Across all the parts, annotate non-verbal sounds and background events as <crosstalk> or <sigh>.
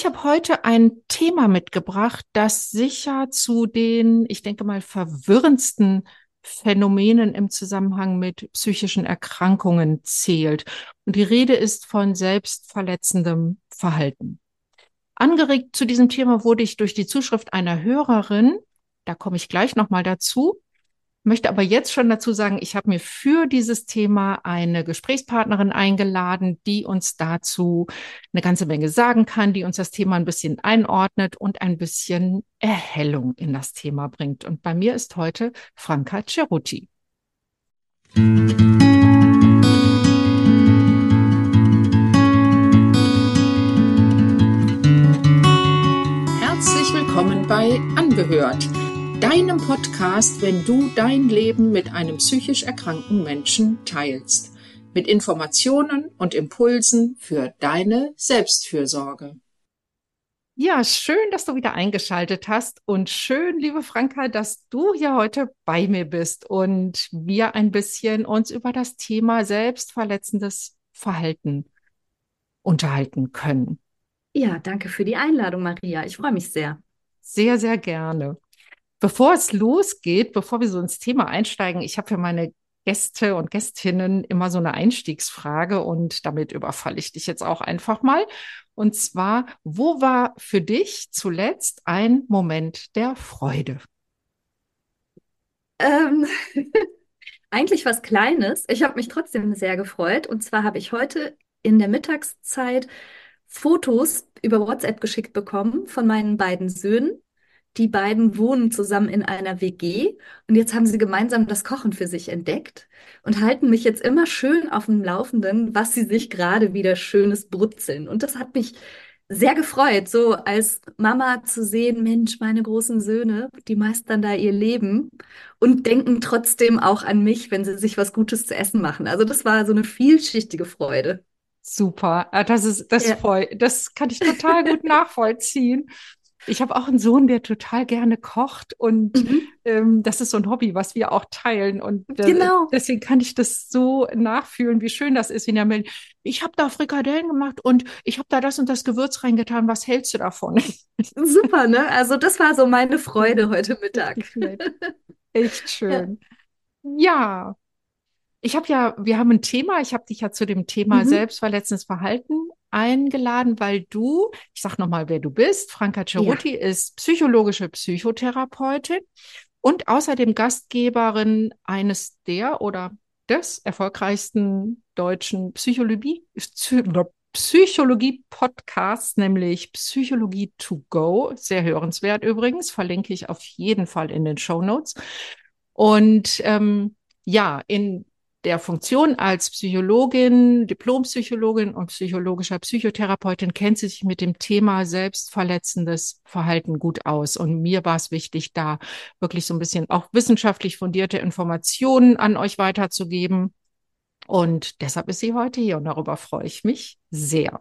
Ich habe heute ein Thema mitgebracht, das sicher zu den, ich denke mal, verwirrendsten Phänomenen im Zusammenhang mit psychischen Erkrankungen zählt. Und die Rede ist von selbstverletzendem Verhalten. Angeregt zu diesem Thema wurde ich durch die Zuschrift einer Hörerin, da komme ich gleich nochmal dazu, möchte aber jetzt schon dazu sagen, ich habe mir für dieses Thema eine Gesprächspartnerin eingeladen, die uns dazu eine ganze Menge sagen kann, die uns das Thema ein bisschen einordnet und ein bisschen Erhellung in das Thema bringt. Und bei mir ist heute Franka Ceruti. Herzlich willkommen bei Angehört deinem Podcast, wenn du dein Leben mit einem psychisch erkrankten Menschen teilst. Mit Informationen und Impulsen für deine Selbstfürsorge. Ja, schön, dass du wieder eingeschaltet hast und schön, liebe Franka, dass du hier heute bei mir bist und wir ein bisschen uns über das Thema selbstverletzendes Verhalten unterhalten können. Ja, danke für die Einladung, Maria. Ich freue mich sehr. Sehr, sehr gerne. Bevor es losgeht, bevor wir so ins Thema einsteigen, ich habe für meine Gäste und Gästinnen immer so eine Einstiegsfrage und damit überfalle ich dich jetzt auch einfach mal. Und zwar, wo war für dich zuletzt ein Moment der Freude? Ähm, <laughs> eigentlich was Kleines. Ich habe mich trotzdem sehr gefreut. Und zwar habe ich heute in der Mittagszeit Fotos über WhatsApp geschickt bekommen von meinen beiden Söhnen die beiden wohnen zusammen in einer WG und jetzt haben sie gemeinsam das Kochen für sich entdeckt und halten mich jetzt immer schön auf dem Laufenden, was sie sich gerade wieder Schönes brutzeln. Und das hat mich sehr gefreut, so als Mama zu sehen, Mensch, meine großen Söhne, die meistern da ihr Leben und denken trotzdem auch an mich, wenn sie sich was Gutes zu essen machen. Also das war so eine vielschichtige Freude. Super, ah, das ist das ja. Voll, das kann ich total gut <laughs> nachvollziehen. Ich habe auch einen Sohn, der total gerne kocht und mhm. ähm, das ist so ein Hobby, was wir auch teilen. Und äh, genau. deswegen kann ich das so nachfühlen, wie schön das ist, wenn er meldet, ich habe da Frikadellen gemacht und ich habe da das und das Gewürz reingetan. Was hältst du davon? <laughs> Super, ne? Also das war so meine Freude heute <laughs> Mittag. Echt <laughs> schön. Ja. ja. Ich habe ja, wir haben ein Thema, ich habe dich ja zu dem Thema mhm. selbstverletzendes Verhalten eingeladen, weil du, ich sag nochmal, wer du bist, Franka Ceruti ja. ist psychologische Psychotherapeutin und außerdem Gastgeberin eines der oder des erfolgreichsten deutschen Psychologie, Psychologie-Podcasts, nämlich Psychologie to go. Sehr hörenswert übrigens, verlinke ich auf jeden Fall in den Show Notes. Und ähm, ja, in der Funktion als Psychologin, Diplompsychologin und psychologischer Psychotherapeutin kennt sie sich mit dem Thema selbstverletzendes Verhalten gut aus. Und mir war es wichtig, da wirklich so ein bisschen auch wissenschaftlich fundierte Informationen an euch weiterzugeben. Und deshalb ist sie heute hier und darüber freue ich mich sehr.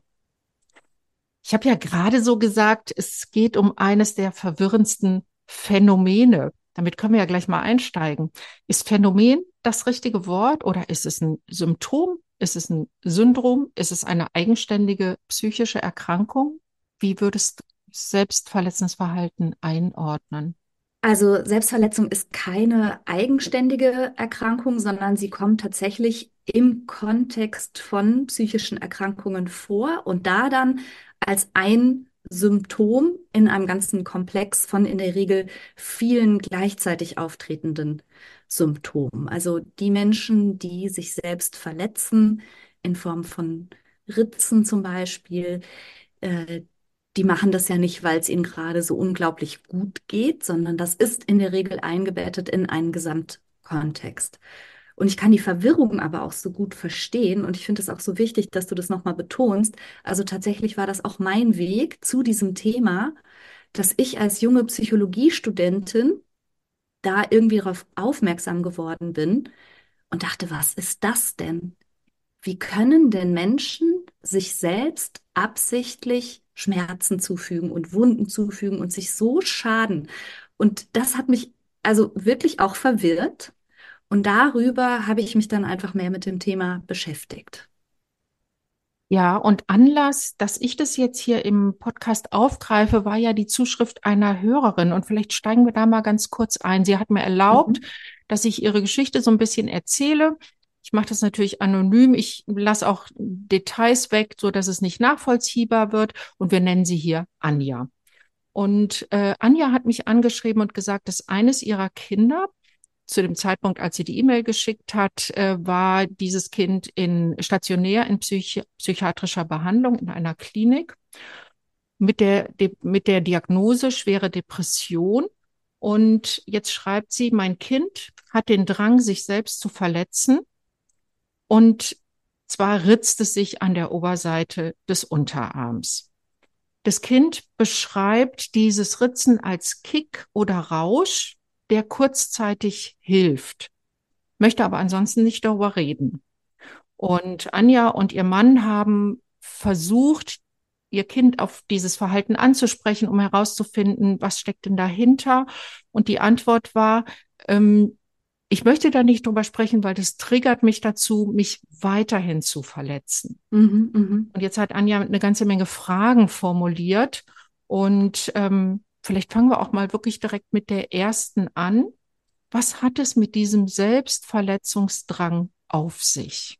Ich habe ja gerade so gesagt, es geht um eines der verwirrendsten Phänomene. Damit können wir ja gleich mal einsteigen. Ist Phänomen das richtige Wort oder ist es ein Symptom? Ist es ein Syndrom? Ist es eine eigenständige psychische Erkrankung? Wie würdest du selbstverletzendes Verhalten einordnen? Also Selbstverletzung ist keine eigenständige Erkrankung, sondern sie kommt tatsächlich im Kontext von psychischen Erkrankungen vor und da dann als ein Symptom in einem ganzen Komplex von in der Regel vielen gleichzeitig auftretenden Symptomen. Also die Menschen, die sich selbst verletzen, in Form von Ritzen zum Beispiel, äh, die machen das ja nicht, weil es ihnen gerade so unglaublich gut geht, sondern das ist in der Regel eingebettet in einen Gesamtkontext. Und ich kann die Verwirrung aber auch so gut verstehen. Und ich finde es auch so wichtig, dass du das nochmal betonst. Also tatsächlich war das auch mein Weg zu diesem Thema, dass ich als junge Psychologiestudentin da irgendwie darauf aufmerksam geworden bin und dachte, was ist das denn? Wie können denn Menschen sich selbst absichtlich Schmerzen zufügen und Wunden zufügen und sich so schaden? Und das hat mich also wirklich auch verwirrt. Und darüber habe ich mich dann einfach mehr mit dem Thema beschäftigt. Ja, und Anlass, dass ich das jetzt hier im Podcast aufgreife, war ja die Zuschrift einer Hörerin. Und vielleicht steigen wir da mal ganz kurz ein. Sie hat mir erlaubt, mhm. dass ich ihre Geschichte so ein bisschen erzähle. Ich mache das natürlich anonym. Ich lasse auch Details weg, so dass es nicht nachvollziehbar wird. Und wir nennen sie hier Anja. Und äh, Anja hat mich angeschrieben und gesagt, dass eines ihrer Kinder zu dem Zeitpunkt, als sie die E-Mail geschickt hat, äh, war dieses Kind in stationär in psych psychiatrischer Behandlung in einer Klinik mit der, de, mit der Diagnose schwere Depression. Und jetzt schreibt sie, mein Kind hat den Drang, sich selbst zu verletzen. Und zwar ritzt es sich an der Oberseite des Unterarms. Das Kind beschreibt dieses Ritzen als Kick oder Rausch, der kurzzeitig hilft, möchte aber ansonsten nicht darüber reden. Und Anja und ihr Mann haben versucht, ihr Kind auf dieses Verhalten anzusprechen, um herauszufinden, was steckt denn dahinter. Und die Antwort war, ähm, ich möchte da nicht drüber sprechen, weil das triggert mich dazu, mich weiterhin zu verletzen. Mhm, mh. Und jetzt hat Anja eine ganze Menge Fragen formuliert und ähm, Vielleicht fangen wir auch mal wirklich direkt mit der ersten an. Was hat es mit diesem Selbstverletzungsdrang auf sich?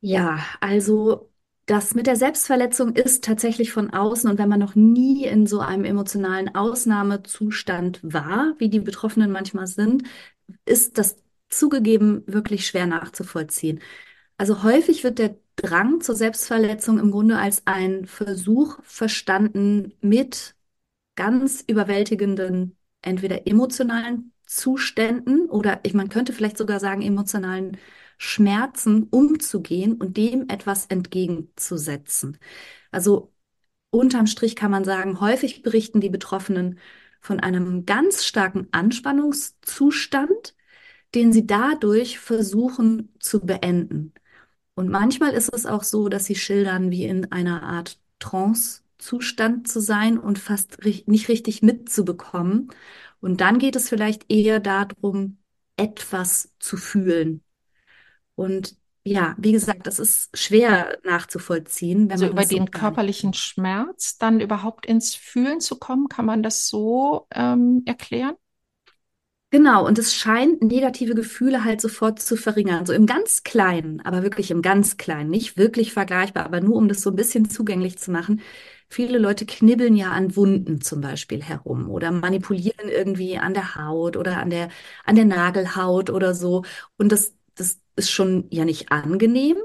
Ja, also das mit der Selbstverletzung ist tatsächlich von außen und wenn man noch nie in so einem emotionalen Ausnahmezustand war, wie die Betroffenen manchmal sind, ist das zugegeben wirklich schwer nachzuvollziehen. Also häufig wird der Drang zur Selbstverletzung im Grunde als ein Versuch verstanden, mit ganz überwältigenden, entweder emotionalen Zuständen oder ich, man könnte vielleicht sogar sagen, emotionalen Schmerzen umzugehen und dem etwas entgegenzusetzen. Also unterm Strich kann man sagen, häufig berichten die Betroffenen von einem ganz starken Anspannungszustand, den sie dadurch versuchen zu beenden. Und manchmal ist es auch so, dass sie schildern, wie in einer Art Trance Zustand zu sein und fast nicht richtig mitzubekommen. Und dann geht es vielleicht eher darum, etwas zu fühlen. Und ja, wie gesagt, das ist schwer nachzuvollziehen. Wenn also man über den so körperlichen Schmerz dann überhaupt ins Fühlen zu kommen, kann man das so ähm, erklären? Genau, und es scheint negative Gefühle halt sofort zu verringern. So im ganz Kleinen, aber wirklich im ganz Kleinen, nicht wirklich vergleichbar, aber nur um das so ein bisschen zugänglich zu machen, Viele Leute knibbeln ja an Wunden zum Beispiel herum oder manipulieren irgendwie an der Haut oder an der, an der Nagelhaut oder so. Und das, das ist schon ja nicht angenehm,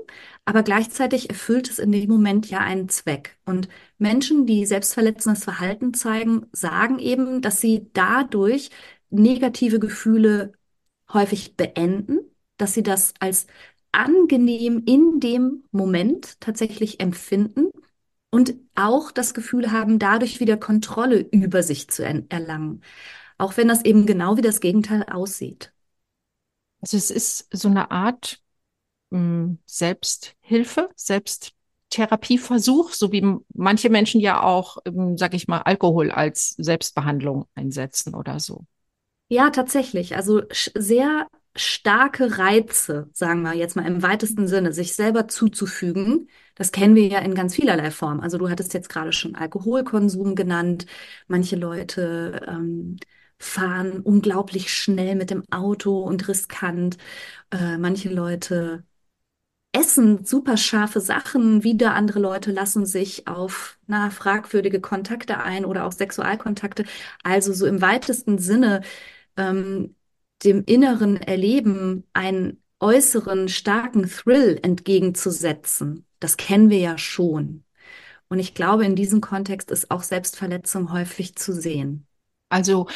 aber gleichzeitig erfüllt es in dem Moment ja einen Zweck. Und Menschen, die selbstverletzendes Verhalten zeigen, sagen eben, dass sie dadurch negative Gefühle häufig beenden, dass sie das als angenehm in dem Moment tatsächlich empfinden und auch das Gefühl haben, dadurch wieder Kontrolle über sich zu erlangen. Auch wenn das eben genau wie das Gegenteil aussieht. Also es ist so eine Art mh, hm, Selbsthilfe, Selbsttherapieversuch, so wie manche Menschen ja auch, ähm, sag ich mal, Alkohol als Selbstbehandlung einsetzen oder so. Ja, tatsächlich. Also sehr starke Reize, sagen wir jetzt mal im weitesten Sinne, sich selber zuzufügen, das kennen wir ja in ganz vielerlei Form. Also du hattest jetzt gerade schon Alkoholkonsum genannt. Manche Leute ähm, fahren unglaublich schnell mit dem Auto und riskant. Äh, manche Leute essen super scharfe Sachen. Wieder andere Leute lassen sich auf na, fragwürdige Kontakte ein oder auch Sexualkontakte. Also so im weitesten Sinne ähm, dem inneren Erleben einen äußeren starken Thrill entgegenzusetzen. Das kennen wir ja schon. Und ich glaube, in diesem Kontext ist auch Selbstverletzung häufig zu sehen. Also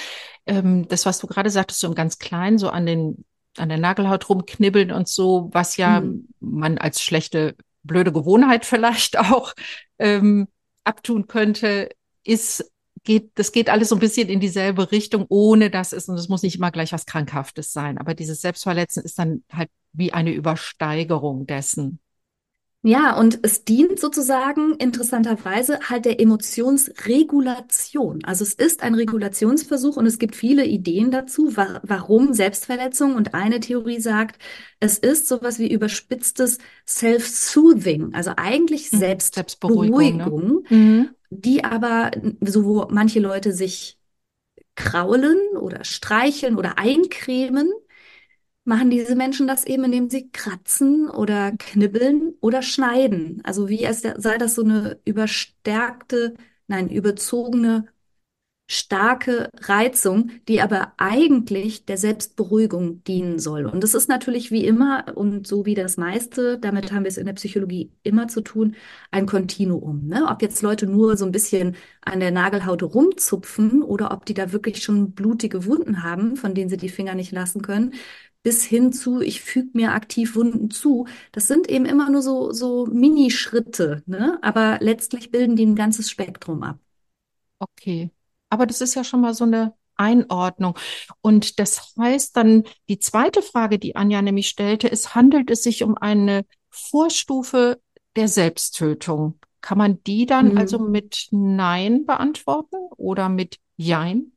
ähm, das, was du gerade sagtest, so im ganz Kleinen, so an den an der Nagelhaut rumknibbeln und so, was ja mhm. man als schlechte, blöde Gewohnheit <laughs> vielleicht auch ähm, abtun könnte, ist geht, das geht alles so ein bisschen in dieselbe Richtung, ohne dass es, und es muss nicht immer gleich was Krankhaftes sein, aber dieses Selbstverletzen ist dann halt wie eine Übersteigerung dessen. Ja, und es dient sozusagen interessanterweise halt der Emotionsregulation. Also es ist ein Regulationsversuch und es gibt viele Ideen dazu, wa warum Selbstverletzung. Und eine Theorie sagt, es ist sowas wie überspitztes Self-Soothing, also eigentlich Mhm. Selbstberuhigung, ne? Die aber, so wo manche Leute sich kraulen oder streicheln oder eincremen, machen diese Menschen das eben, indem sie kratzen oder knibbeln oder schneiden. Also wie es sei das so eine überstärkte, nein, überzogene, starke Reizung, die aber eigentlich der Selbstberuhigung dienen soll. Und das ist natürlich wie immer und so wie das meiste, damit haben wir es in der Psychologie immer zu tun, ein Kontinuum. Ne? Ob jetzt Leute nur so ein bisschen an der Nagelhaut rumzupfen oder ob die da wirklich schon blutige Wunden haben, von denen sie die Finger nicht lassen können, bis hin zu, ich füge mir aktiv Wunden zu. Das sind eben immer nur so, so Minischritte, ne? Aber letztlich bilden die ein ganzes Spektrum ab. Okay. Aber das ist ja schon mal so eine Einordnung. Und das heißt dann, die zweite Frage, die Anja nämlich stellte, ist, handelt es sich um eine Vorstufe der Selbsttötung? Kann man die dann also Hm. mit Nein beantworten oder mit Jein?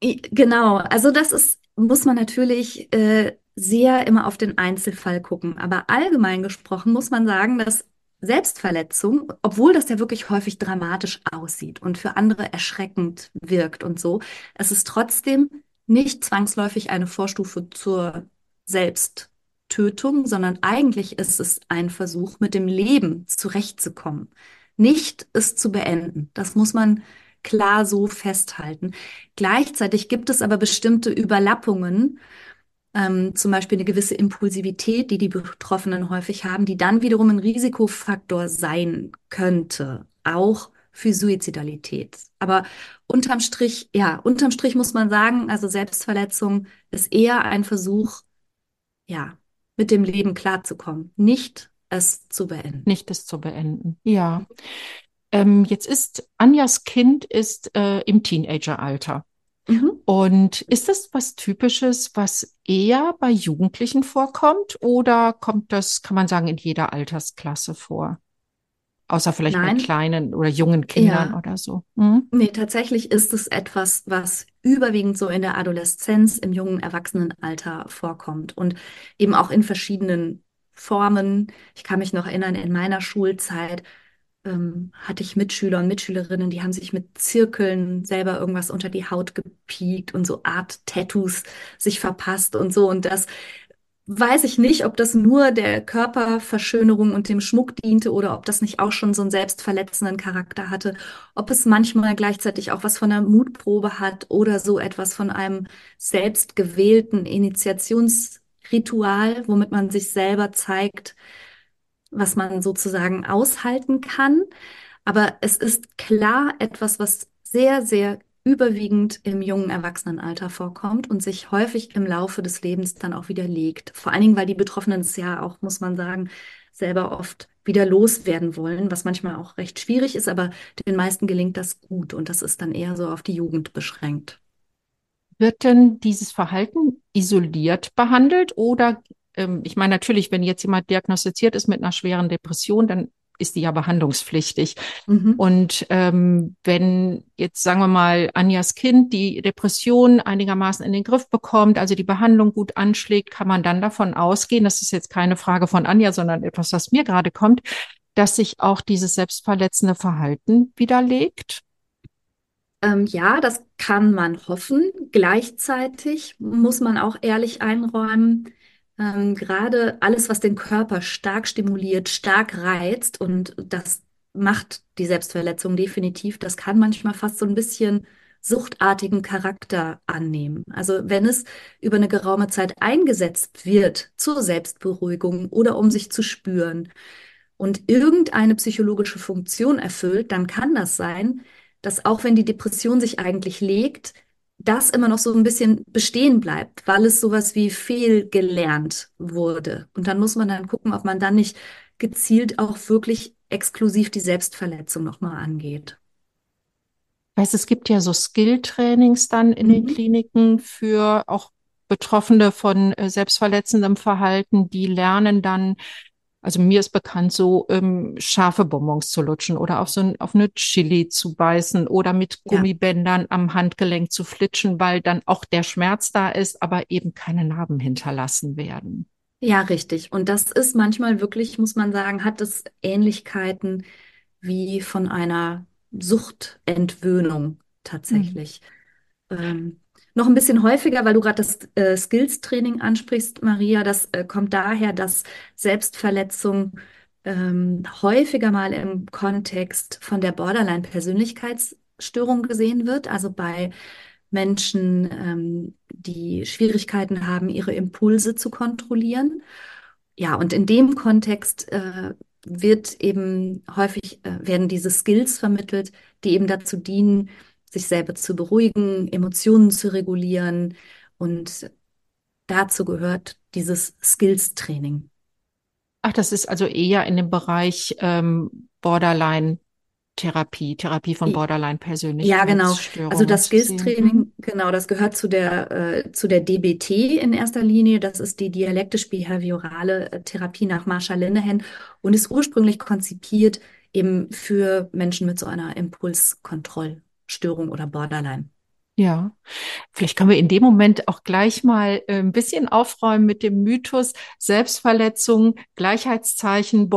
Genau, also das ist, muss man natürlich äh, sehr immer auf den Einzelfall gucken. Aber allgemein gesprochen muss man sagen, dass Selbstverletzung, obwohl das ja wirklich häufig dramatisch aussieht und für andere erschreckend wirkt und so, es ist trotzdem nicht zwangsläufig eine Vorstufe zur Selbsttötung, sondern eigentlich ist es ein Versuch, mit dem Leben zurechtzukommen, nicht es zu beenden. Das muss man klar so festhalten. Gleichzeitig gibt es aber bestimmte Überlappungen, ähm, zum Beispiel eine gewisse Impulsivität, die die Betroffenen häufig haben, die dann wiederum ein Risikofaktor sein könnte, auch für Suizidalität. Aber unterm Strich, ja, unterm Strich muss man sagen, also Selbstverletzung ist eher ein Versuch, ja, mit dem Leben klarzukommen, nicht es zu beenden. Nicht es zu beenden. Ja. Ähm, jetzt ist Anjas Kind ist äh, im Teenageralter. Mhm. Und ist das was Typisches, was eher bei Jugendlichen vorkommt oder kommt das, kann man sagen, in jeder Altersklasse vor? Außer vielleicht bei Nein, kleinen oder jungen Kindern ja. oder so. Hm? Nee, tatsächlich ist es etwas, was überwiegend so in der Adoleszenz, im jungen Erwachsenenalter vorkommt und eben auch in verschiedenen Formen. Ich kann mich noch erinnern, in meiner Schulzeit ähm, hatte ich Mitschüler und Mitschülerinnen, die haben sich mit Zirkeln selber irgendwas unter die Haut gepiekt und so Art Tattoos sich verpasst und so. Und das weiß ich nicht, ob das nur der Körperverschönerung und dem Schmuck diente oder ob das nicht auch schon so einen selbstverletzenden Charakter hatte, ob es manchmal gleichzeitig auch was von einer Mutprobe hat oder so etwas von einem selbst gewählten Initiationsritual, womit man sich selber zeigt, was man sozusagen aushalten kann. Aber es ist klar etwas, was sehr, sehr überwiegend im jungen Erwachsenenalter vorkommt und sich häufig im Laufe des Lebens dann auch wieder legt. Vor allen Dingen, weil die Betroffenen es ja auch, muss man sagen, selber oft wieder loswerden wollen, was manchmal auch recht schwierig ist, aber den meisten gelingt das gut und das ist dann eher so auf die Jugend beschränkt. Wird denn dieses Verhalten isoliert behandelt oder, ähm, ich meine, natürlich, wenn jetzt jemand diagnostiziert ist mit einer schweren Depression, dann ist die ja behandlungspflichtig. Mhm. Und ähm, wenn jetzt, sagen wir mal, Anjas Kind die Depression einigermaßen in den Griff bekommt, also die Behandlung gut anschlägt, kann man dann davon ausgehen, das ist jetzt keine Frage von Anja, sondern etwas, was mir gerade kommt, dass sich auch dieses selbstverletzende Verhalten widerlegt? Ähm, ja, das kann man hoffen. Gleichzeitig muss man auch ehrlich einräumen, ähm, gerade alles, was den Körper stark stimuliert, stark reizt, und das macht die Selbstverletzung definitiv, das kann manchmal fast so ein bisschen suchtartigen Charakter annehmen. Also wenn es über eine geraume Zeit eingesetzt wird zur Selbstberuhigung oder um sich zu spüren und irgendeine psychologische Funktion erfüllt, dann kann das sein, dass auch wenn die Depression sich eigentlich legt, das immer noch so ein bisschen bestehen bleibt, weil es sowas wie fehlgelernt wurde. Und dann muss man dann gucken, ob man dann nicht gezielt auch wirklich exklusiv die Selbstverletzung nochmal angeht. Weißt, es gibt ja so Skill-Trainings dann in den Mhm. Kliniken für auch Betroffene von äh, selbstverletzendem Verhalten, die lernen dann Also mir ist bekannt, so ähm, scharfe Bonbons zu lutschen oder auf so ein, auf eine Chili zu beißen oder mit Ja. Gummibändern am Handgelenk zu flitschen, weil dann auch der Schmerz da ist, aber eben keine Narben hinterlassen werden. Ja, richtig. Und das ist manchmal wirklich, muss man sagen, hat es Ähnlichkeiten wie von einer Suchtentwöhnung Mhm. tatsächlich. Ähm, noch ein bisschen häufiger, weil du gerade das äh, Skills-Training ansprichst, Maria, das äh, kommt daher, dass Selbstverletzung ähm, häufiger mal im Kontext von der Borderline-Persönlichkeitsstörung gesehen wird, also bei Menschen, ähm, die Schwierigkeiten haben, ihre Impulse zu kontrollieren. Ja, und in dem Kontext äh, wird eben häufig äh, werden diese Skills vermittelt, die eben dazu dienen, sich selber zu beruhigen, Emotionen zu regulieren. Und dazu gehört dieses Skills-Training. Ach, das ist also eher in dem Bereich ähm, Borderline-Therapie, Therapie von I- Ja, genau. Also das sehen. Mhm. Skills-Training, genau, das gehört zu der, äh, zu der DBT in erster Linie. Das ist die dialektisch-behaviorale äh, Therapie nach Marsha Linehan und ist ursprünglich konzipiert eben für Menschen mit so einer Impulskontrollstörung oder Borderline. Ja, vielleicht können wir in dem Moment auch gleich mal äh, ein bisschen aufräumen mit dem Mythos Selbstverletzung, Gleichheitszeichen,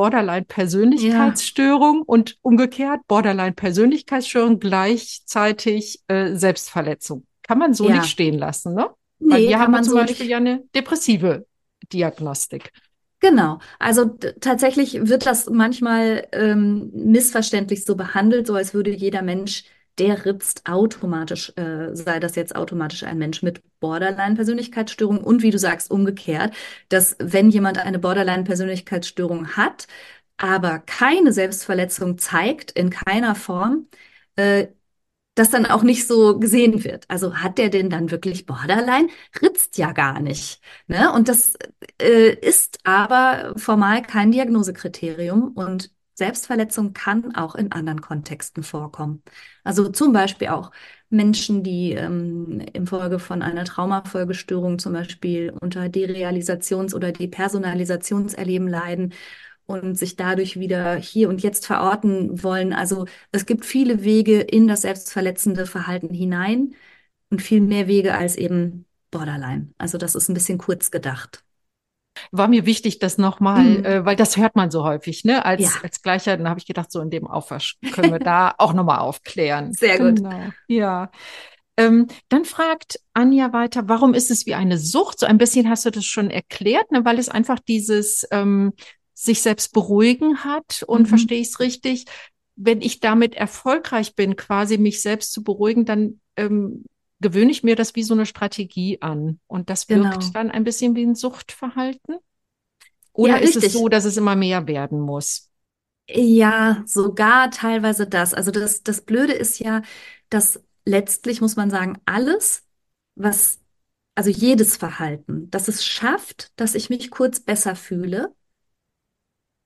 Ja, Borderline-Persönlichkeitsstörung und umgekehrt Borderline-Persönlichkeitsstörung gleichzeitig äh, Selbstverletzung. Kann man so nicht ja. stehen lassen, ne? Weil Nee, hier kann haben wir man zum so Beispiel nicht. ja eine depressive Diagnostik. Genau, also tatsächlich wird das manchmal ähm, missverständlich so behandelt, so als würde jeder Mensch, der ritzt, automatisch, äh, sei das jetzt automatisch ein Mensch mit Borderline-Persönlichkeitsstörung und wie du sagst, umgekehrt, dass wenn jemand eine Borderline-Persönlichkeitsstörung hat, aber keine Selbstverletzung zeigt, in keiner Form, äh, das dann auch nicht so gesehen wird. Also hat der denn dann wirklich Borderline? Ritzt ja gar nicht. Ne? Und das äh, ist aber formal kein Diagnosekriterium und Selbstverletzung kann auch in anderen Kontexten vorkommen. Also zum Beispiel auch Menschen, die ähm, infolge von einer Traumafolgestörung zum Beispiel unter Derealisations- oder Depersonalisationserleben leiden und sich dadurch wieder hier und jetzt verorten wollen. Also es gibt viele Wege in das selbstverletzende Verhalten hinein und viel mehr Wege als eben Borderline. Also das ist ein bisschen kurz gedacht. War mir wichtig, das nochmal, Mhm. äh, weil das hört man so häufig, ne? Als, Ja, als Gleichheit, dann habe ich gedacht, so in dem Aufwasch können wir da <laughs> auch nochmal aufklären. sehr gut. Genau, ja. Ähm, dann fragt Anja weiter, warum ist es wie eine Sucht? So ein bisschen hast du das schon erklärt, ne? Weil es einfach dieses ähm, sich selbst beruhigen hat und Mhm. verstehe ich es richtig? Wenn ich damit erfolgreich bin, quasi mich selbst zu beruhigen, dann ähm, gewöhne ich mir das wie so eine Strategie an. Und das wirkt Genau. dann ein bisschen wie ein Suchtverhalten? Ja, Oder ist es richtig. so, dass es immer mehr werden muss? Ja, sogar teilweise das. Also das, das Blöde ist ja, dass letztlich muss man sagen, alles, was, also jedes Verhalten, das es schafft, dass ich mich kurz besser fühle,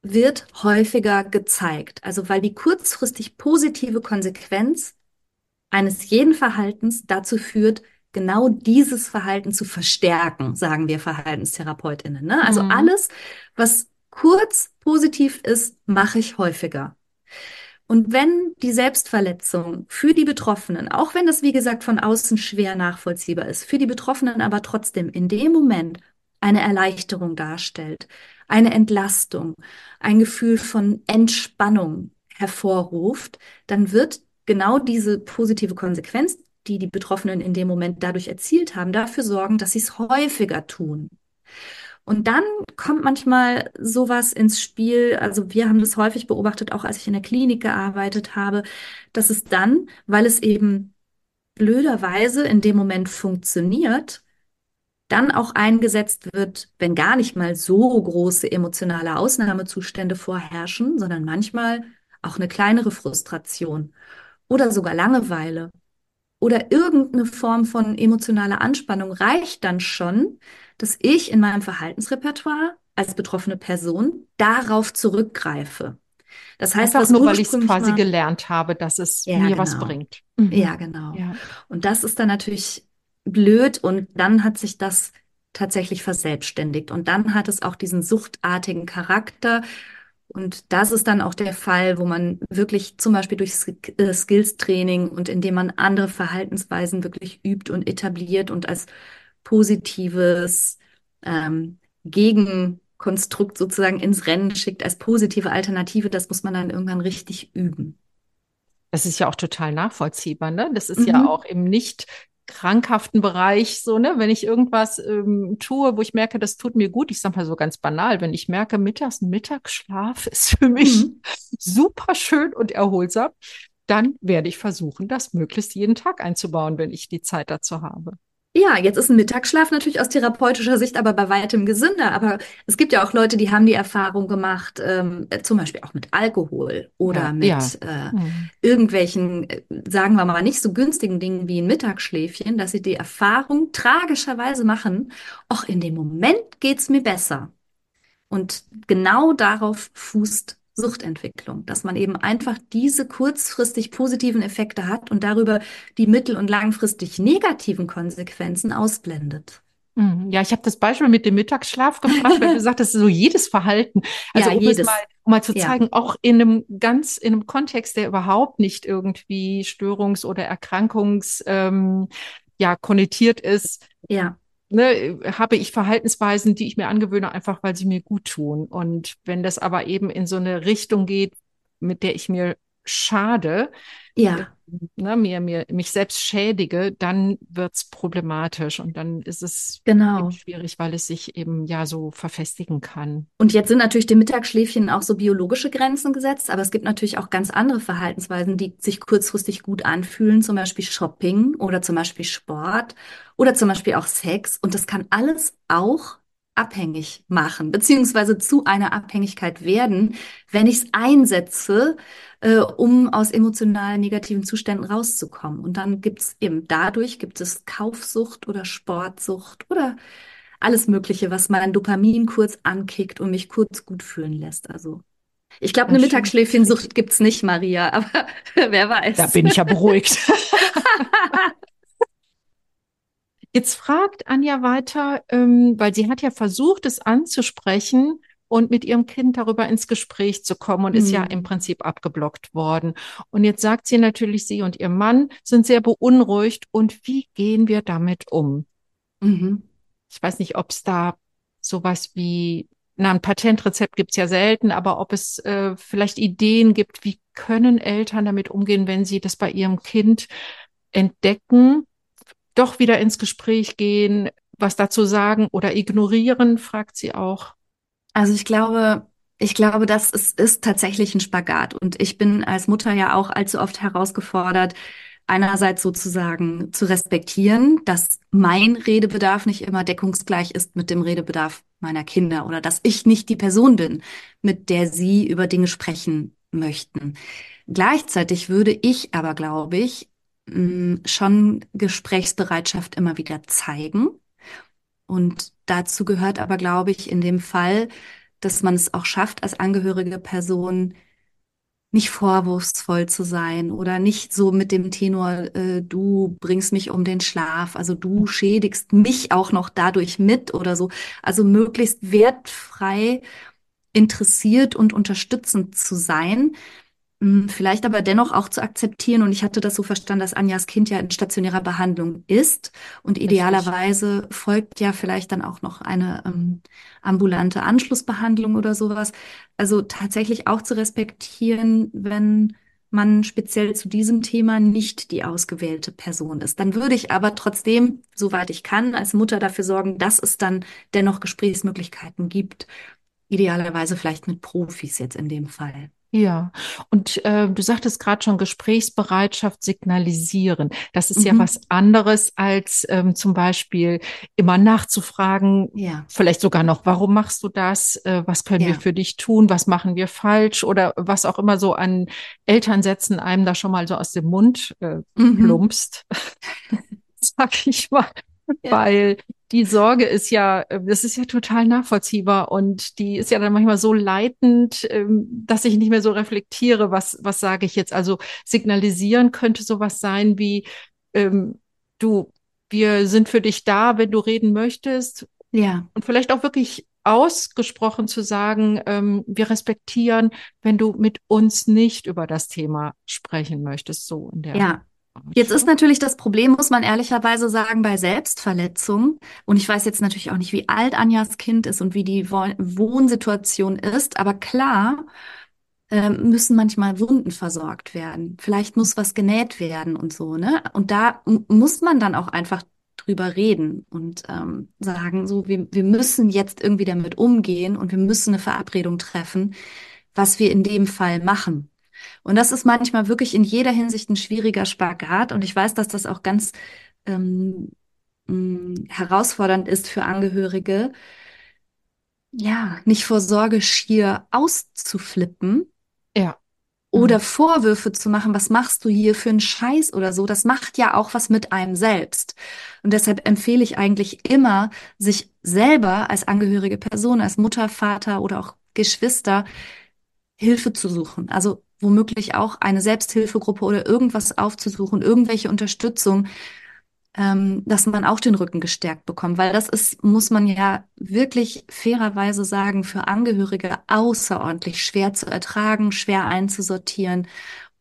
wird häufiger gezeigt. Also weil die kurzfristig positive Konsequenz eines jeden Verhaltens dazu führt, genau dieses Verhalten zu verstärken, sagen wir Verhaltenstherapeutinnen. Ne? Also Mhm. alles, was kurz positiv ist, mache ich häufiger. Und wenn die Selbstverletzung für die Betroffenen, auch wenn das wie gesagt von außen schwer nachvollziehbar ist, für die Betroffenen aber trotzdem in dem Moment eine Erleichterung darstellt, eine Entlastung, ein Gefühl von Entspannung hervorruft, dann wird genau diese positive Konsequenz, die die Betroffenen in dem Moment dadurch erzielt haben, dafür sorgen, dass sie es häufiger tun. Und dann kommt manchmal sowas ins Spiel. Also wir haben das häufig beobachtet, auch als ich in der Klinik gearbeitet habe, dass es dann, weil es eben blöderweise in dem Moment funktioniert, dann auch eingesetzt wird, wenn gar nicht mal so große emotionale Ausnahmezustände vorherrschen, sondern manchmal auch eine kleinere Frustration oder sogar Langeweile oder irgendeine Form von emotionaler Anspannung reicht dann schon, dass ich in meinem Verhaltensrepertoire als betroffene Person darauf zurückgreife. Das heißt, was nur, weil ich es quasi gelernt habe, dass es ja, mir was genau, bringt. Mhm. ja, genau. Ja. Und das ist dann natürlich blöd und dann hat sich das tatsächlich verselbstständigt. Und dann hat es auch diesen suchtartigen Charakter. Und das ist dann auch der Fall, wo man wirklich zum Beispiel durch äh, Skills-Training und indem man andere Verhaltensweisen wirklich übt und etabliert und als positives ähm, Gegenkonstrukt sozusagen ins Rennen schickt, als positive Alternative, das muss man dann irgendwann richtig üben. Das ist ja auch total nachvollziehbar, ne? Das ist mhm. ja auch im nicht krankhaften Bereich so, ne? Wenn ich irgendwas ähm, tue, wo ich merke, das tut mir gut, ich sag mal so ganz banal, wenn ich merke, mittags ein Mittagsschlaf <laughs> ist für mich mhm. super schön und erholsam, dann werde ich versuchen, das möglichst jeden Tag einzubauen, wenn ich die Zeit dazu habe. Ja, jetzt ist ein Mittagsschlaf natürlich aus therapeutischer Sicht aber bei weitem gesünder. Aber es gibt ja auch Leute, die haben die Erfahrung gemacht, ähm, zum Beispiel auch mit Alkohol oder ja, mit ja. Äh, mhm. irgendwelchen, äh, sagen wir mal, nicht so günstigen Dingen wie ein Mittagsschläfchen, dass sie die Erfahrung tragischerweise machen, auch in dem Moment geht's mir besser. Und genau darauf fußt Suchtentwicklung, dass man eben einfach diese kurzfristig positiven Effekte hat und darüber die mittel- und langfristig negativen Konsequenzen ausblendet. Mhm. Ja, ich habe das Beispiel mit dem Mittagsschlaf gebracht, weil du <laughs> sagtest, so jedes Verhalten. Also ja, um jedes. es mal, um mal zu zeigen, ja. auch in einem ganz, in einem Kontext, der überhaupt nicht irgendwie störungs- oder erkrankungs, ähm, ja, konnotiert ist. Ja ne, habe ich Verhaltensweisen, die ich mir angewöhne, einfach weil sie mir gut tun. Und wenn das aber eben in so eine Richtung geht, mit der ich mir schade, ja. ne, mir, mir, mich selbst schädige, dann wird's problematisch und dann ist es genau. schwierig, weil es sich eben ja so verfestigen kann. Und jetzt sind natürlich dem Mittagsschläfchen auch so biologische Grenzen gesetzt, aber es gibt natürlich auch ganz andere Verhaltensweisen, die sich kurzfristig gut anfühlen, zum Beispiel Shopping oder zum Beispiel Sport oder zum Beispiel auch Sex. Und das kann alles auch abhängig machen, beziehungsweise zu einer Abhängigkeit werden, wenn ich es einsetze, äh, um aus emotional negativen Zuständen rauszukommen. Und dann gibt es eben dadurch gibt es Kaufsucht oder Sportsucht oder alles Mögliche, was mein Dopamin kurz ankickt und mich kurz gut fühlen lässt. Also ich glaube, eine Mittagsschläfchensucht gibt's nicht, Maria, aber <laughs> wer weiß. Da bin ich ja beruhigt. <laughs> Jetzt fragt Anja weiter, ähm, weil sie hat ja versucht, es anzusprechen, und mit ihrem Kind darüber ins Gespräch zu kommen und mhm. ist ja im mhm. Prinzip abgeblockt worden. Und jetzt sagt sie natürlich, sie und ihr Mann sind sehr beunruhigt und wie gehen wir damit um? Mhm. Ich weiß nicht, ob es da sowas wie, na, ein Patentrezept gibt's ja selten, aber ob es äh, vielleicht Ideen gibt, wie können Eltern damit umgehen, wenn sie das bei ihrem Kind entdecken, doch wieder ins Gespräch gehen, was dazu sagen oder ignorieren, fragt sie auch. Also ich glaube, ich glaube, das ist, ist tatsächlich ein Spagat. Und ich bin als Mutter ja auch allzu oft herausgefordert, einerseits sozusagen zu respektieren, dass mein Redebedarf nicht immer deckungsgleich ist mit dem Redebedarf meiner Kinder oder dass ich nicht die Person bin, mit der sie über Dinge sprechen möchten. Gleichzeitig würde ich aber, glaube ich, mm, schon Gesprächsbereitschaft immer wieder zeigen und dazu gehört aber, glaube ich, in dem Fall, dass man es auch schafft, als angehörige Person nicht vorwurfsvoll zu sein oder nicht so mit dem Tenor, äh, du bringst mich um den Schlaf, also du schädigst mich auch noch dadurch mit oder so. Also möglichst wertfrei interessiert und unterstützend zu sein vielleicht aber dennoch auch zu akzeptieren. Und ich hatte das so verstanden, dass Anjas Kind ja in stationärer Behandlung ist. Und idealerweise Richtig. folgt ja vielleicht dann auch noch eine ähm, ambulante Anschlussbehandlung oder sowas. Also tatsächlich auch zu respektieren, wenn man speziell zu diesem Thema nicht die ausgewählte Person ist. Dann würde ich aber trotzdem, soweit ich kann, als Mutter dafür sorgen, dass es dann dennoch Gesprächsmöglichkeiten gibt. Idealerweise vielleicht mit Profis jetzt in dem Fall. Ja, und äh, du sagtest gerade schon Gesprächsbereitschaft signalisieren. Das ist mhm. ja was anderes als ähm, zum Beispiel immer nachzufragen, ja. vielleicht sogar noch, warum machst du das? Äh, was können ja. wir für dich tun? Was machen wir falsch? Oder was auch immer so an Elternsätzen einem da schon mal so aus dem Mund äh, mhm. plumpst, <laughs> sag ich mal. Ja. Weil die Sorge ist ja, äh, das ist ja total nachvollziehbar und die ist ja dann manchmal so leitend, ähm, dass ich nicht mehr so reflektiere, was, was sage ich jetzt. Also signalisieren könnte sowas sein wie, ähm, du, wir sind für dich da, wenn du reden möchtest. Ja. Und vielleicht auch wirklich ausgesprochen zu sagen, ähm, wir respektieren, wenn du mit uns nicht über das Thema sprechen möchtest, so in der. Ja. Jetzt ist natürlich das Problem, muss man ehrlicherweise sagen, bei Selbstverletzung. Und ich weiß jetzt natürlich auch nicht, wie alt Anjas Kind ist und wie die Wohnsituation ist. Aber klar, ähm, müssen manchmal Wunden versorgt werden. Vielleicht muss was genäht werden und so, ne? Und da muss man dann auch einfach drüber reden und ähm, sagen, so, wir, wir müssen jetzt irgendwie damit umgehen und wir müssen eine Verabredung treffen, was wir in dem Fall machen. Und das ist manchmal wirklich in jeder Hinsicht ein schwieriger Spagat. Und ich weiß, dass das auch ganz ähm, herausfordernd ist für Angehörige, ja, nicht vor Sorge schier auszuflippen. Ja. Oder mhm. Vorwürfe zu machen, was machst du hier für einen Scheiß oder so, das macht ja auch was mit einem selbst. Und deshalb empfehle ich eigentlich immer, sich selber als angehörige Person, als Mutter, Vater oder auch Geschwister Hilfe zu suchen. Also womöglich auch eine Selbsthilfegruppe oder irgendwas aufzusuchen, irgendwelche Unterstützung, ähm, dass man auch den Rücken gestärkt bekommt. Weil das ist, muss man ja wirklich fairerweise sagen, für Angehörige außerordentlich schwer zu ertragen, schwer einzusortieren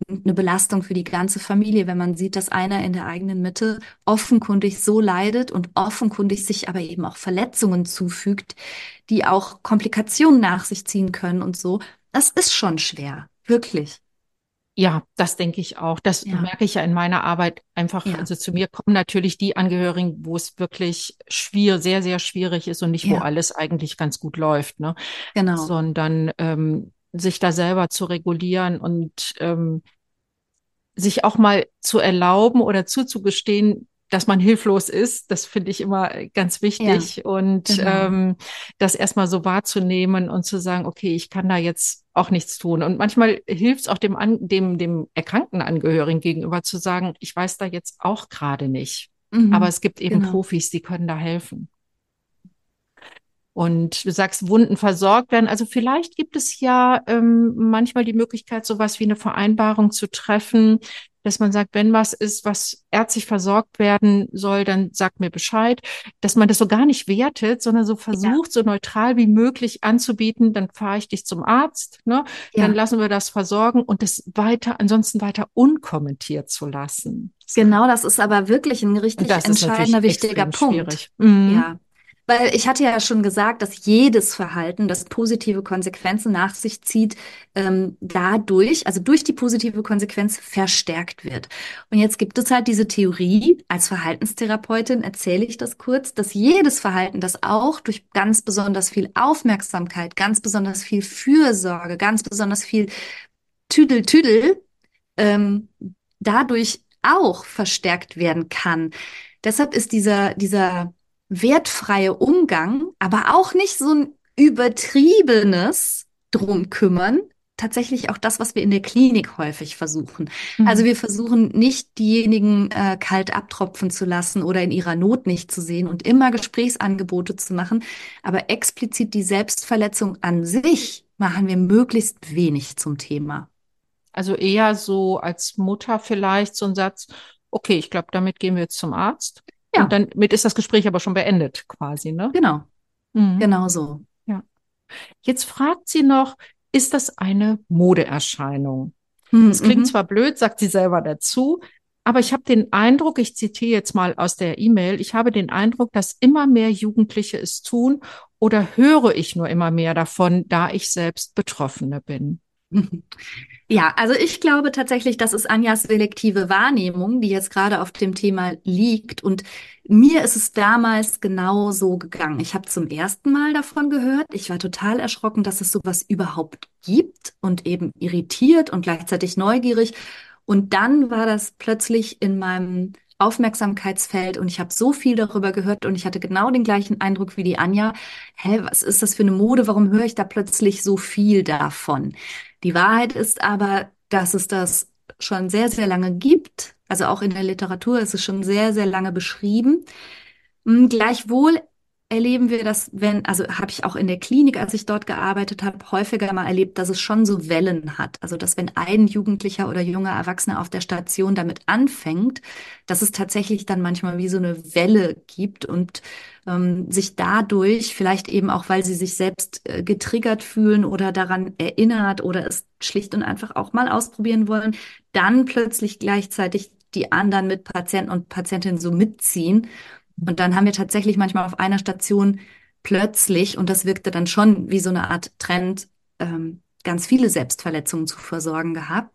und eine Belastung für die ganze Familie, wenn man sieht, dass einer in der eigenen Mitte offenkundig so leidet und offenkundig sich aber eben auch Verletzungen zufügt, die auch Komplikationen nach sich ziehen können und so. Das ist schon schwer. Wirklich. Ja, das denke ich auch. Das ja. merke ich ja in meiner Arbeit einfach. Ja. Also zu mir kommen natürlich die Angehörigen, wo es wirklich schwierig, sehr, sehr schwierig ist und nicht, ja. wo alles eigentlich ganz gut läuft, ne? Genau. Sondern ähm, sich da selber zu regulieren und ähm, sich auch mal zu erlauben oder zuzugestehen, dass man hilflos ist, das finde ich immer ganz wichtig. Ja, und genau. ähm, das erstmal so wahrzunehmen und zu sagen, okay, ich kann da jetzt auch nichts tun. Und manchmal hilft es auch dem, dem, dem erkrankten Angehörigen gegenüber zu sagen, ich weiß da jetzt auch gerade nicht. Mhm, Aber es gibt eben genau. Profis, die können da helfen. Und du sagst, Wunden versorgt werden. Also vielleicht gibt es ja ähm, manchmal die Möglichkeit, sowas wie eine Vereinbarung zu treffen, dass man sagt, wenn was ist, was ärztlich versorgt werden soll, dann sagt mir Bescheid, dass man das so gar nicht wertet, sondern so versucht, ja. so neutral wie möglich anzubieten, dann fahre ich dich zum Arzt, ne? Ja. Dann lassen wir das versorgen und das weiter, ansonsten weiter unkommentiert zu lassen. Genau, das ist aber wirklich ein richtig entscheidender, wichtiger Punkt. Mhm. Ja. Weil ich hatte ja schon gesagt, dass jedes Verhalten, das positive Konsequenzen nach sich zieht, ähm, dadurch, also durch die positive Konsequenz verstärkt wird. Und jetzt gibt es halt diese Theorie, als Verhaltenstherapeutin erzähle ich das kurz, dass jedes Verhalten, das auch durch ganz besonders viel Aufmerksamkeit, ganz besonders viel Fürsorge, ganz besonders viel Tüdel, Tüdel, ähm, dadurch auch verstärkt werden kann. Deshalb ist dieser, dieser wertfreie Umgang, aber auch nicht so ein übertriebenes drum kümmern, tatsächlich auch das, was wir in der Klinik häufig versuchen. Mhm. Also wir versuchen nicht diejenigen äh, kalt abtropfen zu lassen oder in ihrer Not nicht zu sehen und immer Gesprächsangebote zu machen, aber explizit die Selbstverletzung an sich machen wir möglichst wenig zum Thema. Also eher so als Mutter vielleicht so ein Satz, okay, ich glaube, damit gehen wir jetzt zum Arzt. Ja. Und damit ist das Gespräch aber schon beendet, quasi, ne? Genau. Mhm. Genau so. Ja. Jetzt fragt sie noch, ist das eine Modeerscheinung? Mhm. Es klingt mhm. zwar blöd, sagt sie selber dazu, aber ich habe den Eindruck, ich zitiere jetzt mal aus der E-Mail, ich habe den Eindruck, dass immer mehr Jugendliche es tun oder höre ich nur immer mehr davon, da ich selbst Betroffene bin. <laughs> Ja, also ich glaube tatsächlich, das ist Anjas selektive Wahrnehmung, die jetzt gerade auf dem Thema liegt. Und mir ist es damals genau so gegangen. Ich habe zum ersten Mal davon gehört. Ich war total erschrocken, dass es sowas überhaupt gibt und eben irritiert und gleichzeitig neugierig. Und dann war das plötzlich in meinem Aufmerksamkeitsfeld und ich habe so viel darüber gehört und ich hatte genau den gleichen Eindruck wie die Anja. Hä, was ist das für eine Mode? Warum höre ich da plötzlich so viel davon? Die Wahrheit ist aber, dass es das schon sehr, sehr lange gibt. Also auch in der Literatur ist es schon sehr, sehr lange beschrieben. Hm, gleichwohl erleben wir das, wenn, also habe ich auch in der Klinik, als ich dort gearbeitet habe, häufiger mal erlebt, dass es schon so Wellen hat. Also dass wenn ein Jugendlicher oder junger Erwachsener auf der Station damit anfängt, dass es tatsächlich dann manchmal wie so eine Welle gibt und ähm, sich dadurch, vielleicht eben auch, weil sie sich selbst äh, getriggert fühlen oder daran erinnert oder es schlicht und einfach auch mal ausprobieren wollen, dann plötzlich gleichzeitig die anderen mit Patienten und Patientinnen so mitziehen und dann haben wir tatsächlich manchmal auf einer Station plötzlich, und das wirkte dann schon wie so eine Art Trend, ähm, ganz viele Selbstverletzungen zu versorgen gehabt.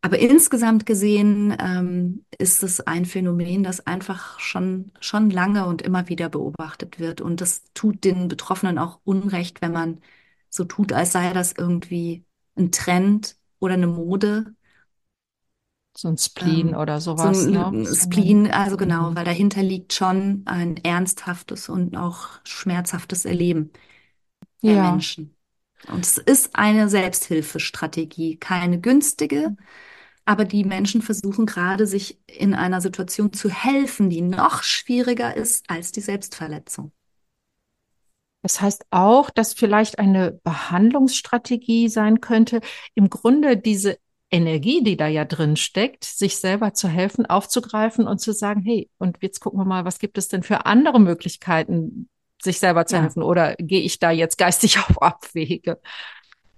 Aber insgesamt gesehen ähm, ist es ein Phänomen, das einfach schon, schon lange und immer wieder beobachtet wird. Und das tut den Betroffenen auch Unrecht, wenn man so tut, als sei das irgendwie ein Trend oder eine Mode, so ein Spleen ähm, oder sowas. So ein ne? Spleen, also genau, mhm. weil dahinter liegt schon ein ernsthaftes und auch schmerzhaftes Erleben der ja. Menschen. Und es ist eine Selbsthilfestrategie, keine günstige, aber die Menschen versuchen gerade, sich in einer Situation zu helfen, die noch schwieriger ist als die Selbstverletzung. Das heißt auch, dass vielleicht eine Behandlungsstrategie sein könnte, im Grunde diese Energie, die da ja drin steckt, sich selber zu helfen, aufzugreifen und zu sagen, hey, und jetzt gucken wir mal, was gibt es denn für andere Möglichkeiten, sich selber zu ja. helfen? Oder gehe ich da jetzt geistig <laughs> auf Abwege?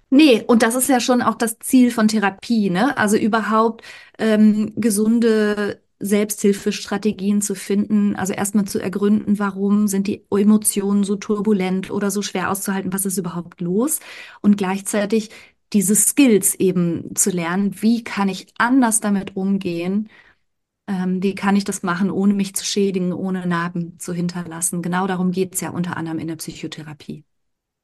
Nee, und das ist ja schon auch das Ziel von Therapie, ne? Also überhaupt ähm, gesunde Selbsthilfestrategien zu finden, also erstmal zu ergründen, warum sind die Emotionen so turbulent oder so schwer auszuhalten, was ist überhaupt los und gleichzeitig diese Skills eben zu lernen. Wie kann ich anders damit umgehen? Ähm, wie kann ich das machen, ohne mich zu schädigen, ohne Narben zu hinterlassen? Genau darum geht es ja unter anderem in der Psychotherapie.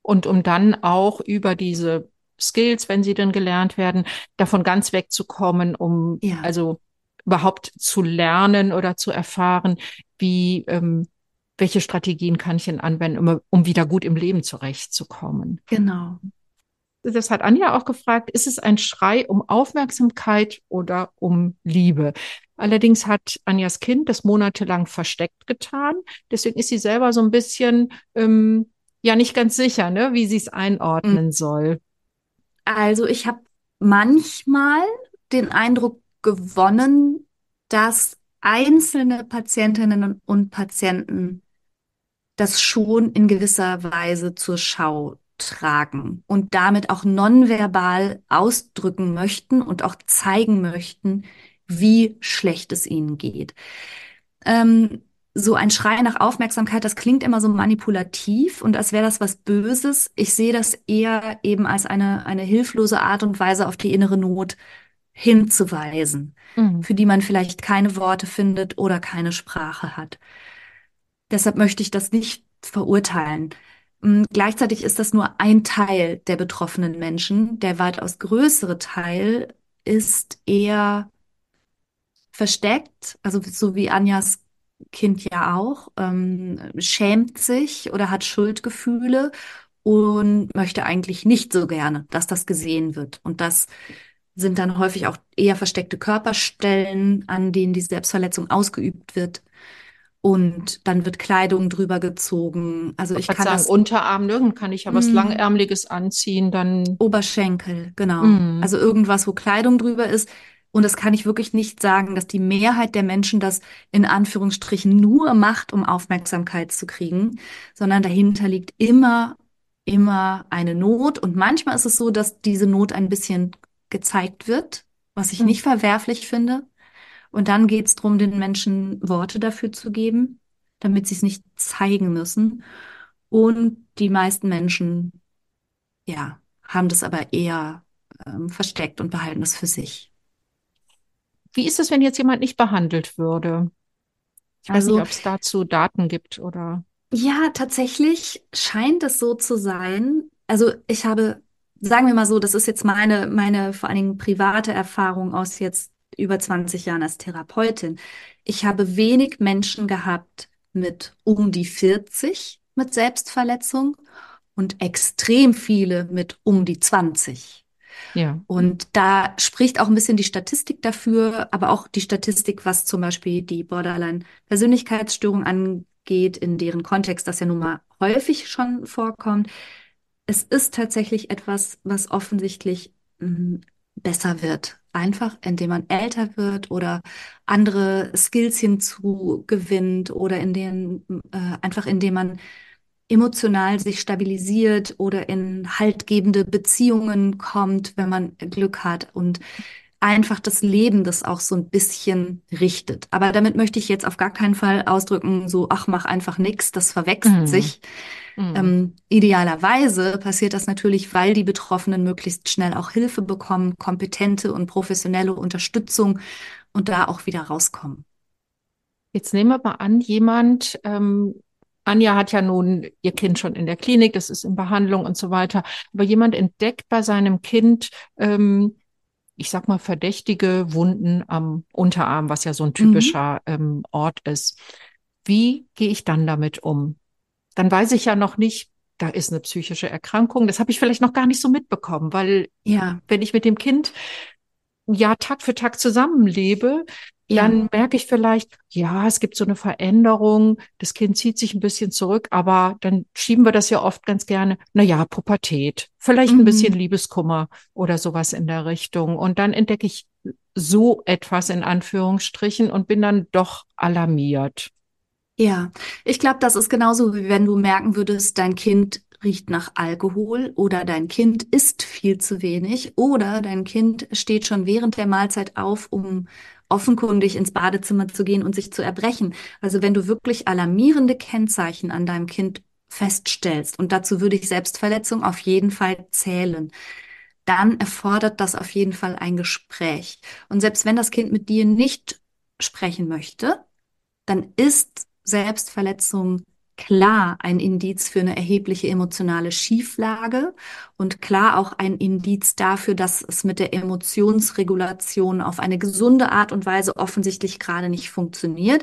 Und um dann auch über diese Skills, wenn sie denn gelernt werden, davon ganz wegzukommen, um ja. also überhaupt zu lernen oder zu erfahren, wie ähm, welche Strategien kann ich denn anwenden, um, um wieder gut im Leben zurechtzukommen. Genau das hat Anja auch gefragt, ist es ein Schrei um Aufmerksamkeit oder um Liebe? Allerdings hat Anjas Kind das monatelang versteckt getan. Deswegen ist sie selber so ein bisschen, ähm, ja, nicht ganz sicher, ne, wie sie es einordnen mhm. soll. Also ich habe manchmal den Eindruck gewonnen, dass einzelne Patientinnen und Patienten das schon in gewisser Weise zur Schau tragen und damit auch nonverbal ausdrücken möchten und auch zeigen möchten, wie schlecht es ihnen geht. Ähm, so ein Schrei nach Aufmerksamkeit, das klingt immer so manipulativ und als wäre das was Böses. Ich sehe das eher eben als eine, eine hilflose Art und Weise auf die innere Not hinzuweisen, mhm. für die man vielleicht keine Worte findet oder keine Sprache hat. Deshalb möchte ich das nicht verurteilen. Mm, gleichzeitig ist das nur ein Teil der betroffenen Menschen. Der weitaus größere Teil ist eher versteckt, also so wie Anjas Kind ja auch, ähm, schämt sich oder hat Schuldgefühle und möchte eigentlich nicht so gerne, dass das gesehen wird. Und das sind dann häufig auch eher versteckte Körperstellen, an denen die Selbstverletzung ausgeübt wird und dann wird Kleidung drüber gezogen. Also ich, ich kann sagen, das Unterarm, nirgend kann ich ja was mm. Langärmliches anziehen, dann Oberschenkel, genau. Mm. Also irgendwas, wo Kleidung drüber ist. Und das kann ich wirklich nicht sagen, dass die Mehrheit der Menschen das in Anführungsstrichen nur macht, um Aufmerksamkeit zu kriegen, sondern dahinter liegt immer, immer eine Not. Und manchmal ist es so, dass diese Not ein bisschen gezeigt wird, was ich mm. nicht verwerflich finde. Und dann geht es darum, den Menschen Worte dafür zu geben, damit sie es nicht zeigen müssen. Und die meisten Menschen, ja, haben das aber eher ähm, versteckt und behalten es für sich. Wie ist es, wenn jetzt jemand nicht behandelt würde? Ich weiß also, nicht, ob es dazu Daten gibt oder. Ja, tatsächlich scheint es so zu sein. Also ich habe, sagen wir mal so, das ist jetzt meine, meine vor allen Dingen private Erfahrung aus jetzt über 20 Jahren als Therapeutin. Ich habe wenig Menschen gehabt mit um die 40 mit Selbstverletzung und extrem viele mit um die 20. Ja. Und da spricht auch ein bisschen die Statistik dafür, aber auch die Statistik, was zum Beispiel die Borderline-Persönlichkeitsstörung geht, in deren Kontext das ja nun mal häufig schon vorkommt. Es ist tatsächlich etwas, was offensichtlich mh, mm, besser wird. Einfach, indem man älter wird oder andere Skills hinzugewinnt oder in den, äh, einfach indem man emotional sich stabilisiert oder in haltgebende Beziehungen kommt, wenn man Glück hat und einfach das Leben das auch so ein bisschen richtet. Aber damit möchte ich jetzt auf gar keinen Fall ausdrücken, so, ach, mach einfach nix, das verwechselt mhm. sich. Mhm. Ähm, idealerweise passiert das natürlich, weil die Betroffenen möglichst schnell auch Hilfe bekommen, kompetente und professionelle Unterstützung und da auch wieder rauskommen. Jetzt nehmen wir mal an, jemand, ähm, Anja hat ja nun ihr Kind schon in der Klinik, das ist in Behandlung und so weiter, aber jemand entdeckt bei seinem Kind, ähm, ich sag mal, verdächtige Wunden am Unterarm, was ja so ein typischer mhm. ähm, Ort ist. Wie gehe ich dann damit um? Dann weiß ich ja noch nicht, da ist eine psychische Erkrankung. Das habe ich vielleicht noch gar nicht so mitbekommen, weil ja, wenn ich mit dem Kind ja Tag für Tag zusammenlebe, ja. dann merke ich vielleicht, ja, es gibt so eine Veränderung, das Kind zieht sich ein bisschen zurück, aber dann schieben wir das ja oft ganz gerne, na ja, Pubertät, vielleicht mhm. ein bisschen Liebeskummer oder sowas in der Richtung. Und dann entdecke ich so etwas in Anführungsstrichen und bin dann doch alarmiert. Ja, ich glaube, das ist genauso, wie wenn du merken würdest, dein Kind riecht nach Alkohol oder dein Kind isst viel zu wenig oder dein Kind steht schon während der Mahlzeit auf, um offenkundig ins Badezimmer zu gehen und sich zu erbrechen. Also wenn du wirklich alarmierende Kennzeichen an deinem Kind feststellst, und dazu würde ich Selbstverletzung auf jeden Fall zählen, dann erfordert das auf jeden Fall ein Gespräch. Und selbst wenn das Kind mit dir nicht sprechen möchte, dann ist Selbstverletzung klar ein Indiz für eine erhebliche emotionale Schieflage und klar auch ein Indiz dafür, dass es mit der Emotionsregulation auf eine gesunde Art und Weise offensichtlich gerade nicht funktioniert.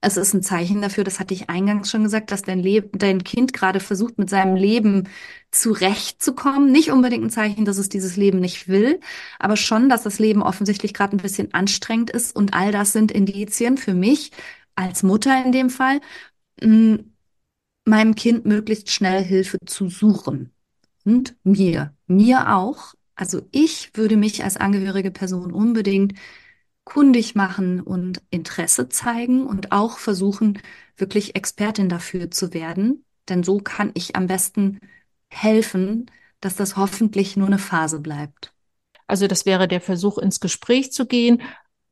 Es ist ein Zeichen dafür, das hatte ich eingangs schon gesagt, dass dein, Leben, dein Kind gerade versucht, mit seinem Leben zurechtzukommen. Nicht unbedingt ein Zeichen, dass es dieses Leben nicht will, aber schon, dass das Leben offensichtlich gerade ein bisschen anstrengend ist. Und all das sind Indizien für mich als Mutter in dem Fall, meinem Kind möglichst schnell Hilfe zu suchen. Und mir, mir auch. Also ich würde mich als angehörige Person unbedingt kundig machen und Interesse zeigen und auch versuchen, wirklich Expertin dafür zu werden. Denn so kann ich am besten helfen, dass das hoffentlich nur eine Phase bleibt. Also das wäre der Versuch, ins Gespräch zu gehen,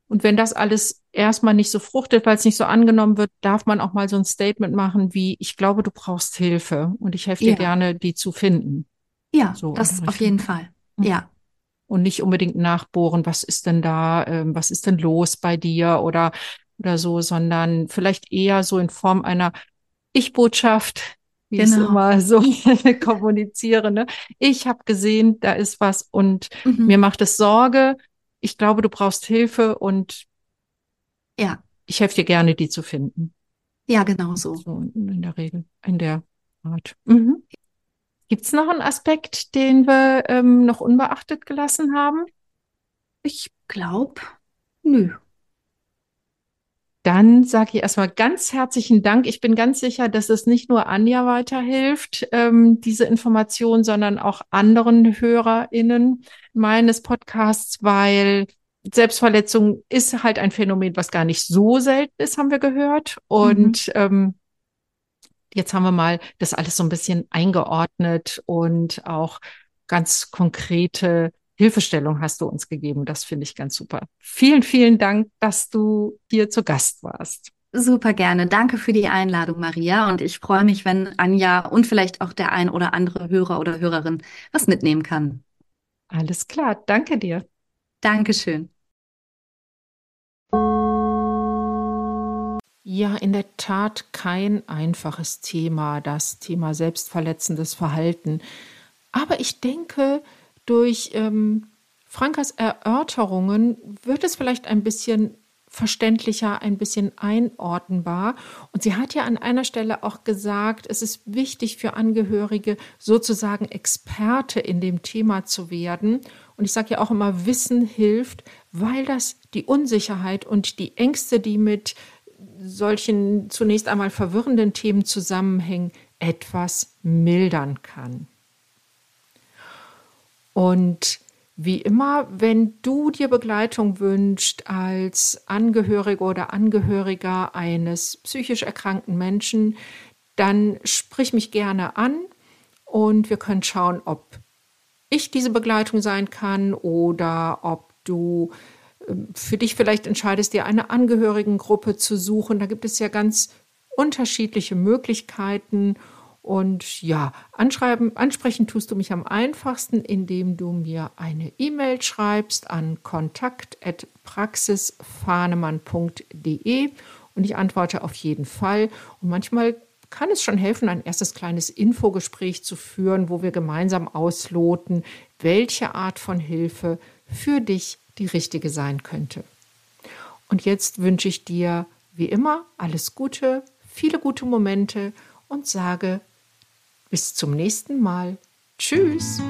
und wenn das alles erstmal nicht so fruchtet, weil es nicht so angenommen wird, darf man auch mal so ein Statement machen wie, ich glaube, du brauchst Hilfe und ich helfe ja. dir gerne, die zu finden. Ja, so das auf jeden Fall. Mhm. Ja. Und nicht unbedingt nachbohren, was ist denn da, ähm, was ist denn los bei dir oder, oder so, sondern vielleicht eher so in Form einer Ich-Botschaft, wie genau. ich immer so <laughs> kommuniziere. Ne? Ich habe gesehen, da ist was und mhm. mir macht es Sorge ich glaube, du brauchst Hilfe und ja, ich helfe dir gerne, die zu finden. Ja, genau so. so in der Regel, in der Art. Mhm. Gibt es noch einen Aspekt, den wir ähm, noch unbeachtet gelassen haben? Ich glaube, nö. Dann sage ich erstmal ganz herzlichen Dank. Ich bin ganz sicher, dass es nicht nur Anja weiterhilft, ähm, diese Information, sondern auch anderen HörerInnen meines Podcasts, weil Selbstverletzung ist halt ein Phänomen, was gar nicht so selten ist, haben wir gehört. Und mhm. ähm, jetzt haben wir mal das alles so ein bisschen eingeordnet und auch ganz konkrete Hilfestellung hast du uns gegeben. Das finde ich ganz super. Vielen, vielen Dank, dass du hier zu Gast warst. Super gerne. Danke für die Einladung, Maria. Und ich freue mich, wenn Anja und vielleicht auch der ein oder andere Hörer oder Hörerin was mitnehmen kann. Alles klar. Danke dir. Dankeschön. Ja, in der Tat kein einfaches Thema, das Thema selbstverletzendes Verhalten. Aber ich denke, durch ähm, Frankas Erörterungen wird es vielleicht ein bisschen verständlicher, ein bisschen einordnbar. Und sie hat ja an einer Stelle auch gesagt, es ist wichtig für Angehörige, sozusagen Experte in dem Thema zu werden. Und ich sage ja auch immer, Wissen hilft, weil das die Unsicherheit und die Ängste, die mit solchen zunächst einmal verwirrenden Themen zusammenhängen, etwas mildern kann. Und wie immer, wenn du dir Begleitung wünschst als Angehörige oder Angehöriger eines psychisch erkrankten Menschen, dann sprich mich gerne an und wir können schauen, ob ich diese Begleitung sein kann oder ob du ähm, für dich vielleicht entscheidest, dir eine Angehörigengruppe zu suchen. Da gibt es ja ganz unterschiedliche Möglichkeiten. Und ja, anschreiben, ansprechen tust du mich am einfachsten, indem du mir eine E-Mail schreibst an kontakt.praxisfahnemann.de und ich antworte auf jeden Fall. Und manchmal kann es schon helfen, ein erstes kleines Infogespräch zu führen, wo wir gemeinsam ausloten, welche Art von Hilfe für dich die richtige sein könnte. Und jetzt wünsche ich dir wie immer alles Gute, viele gute Momente und sage bis zum nächsten Mal. Tschüss.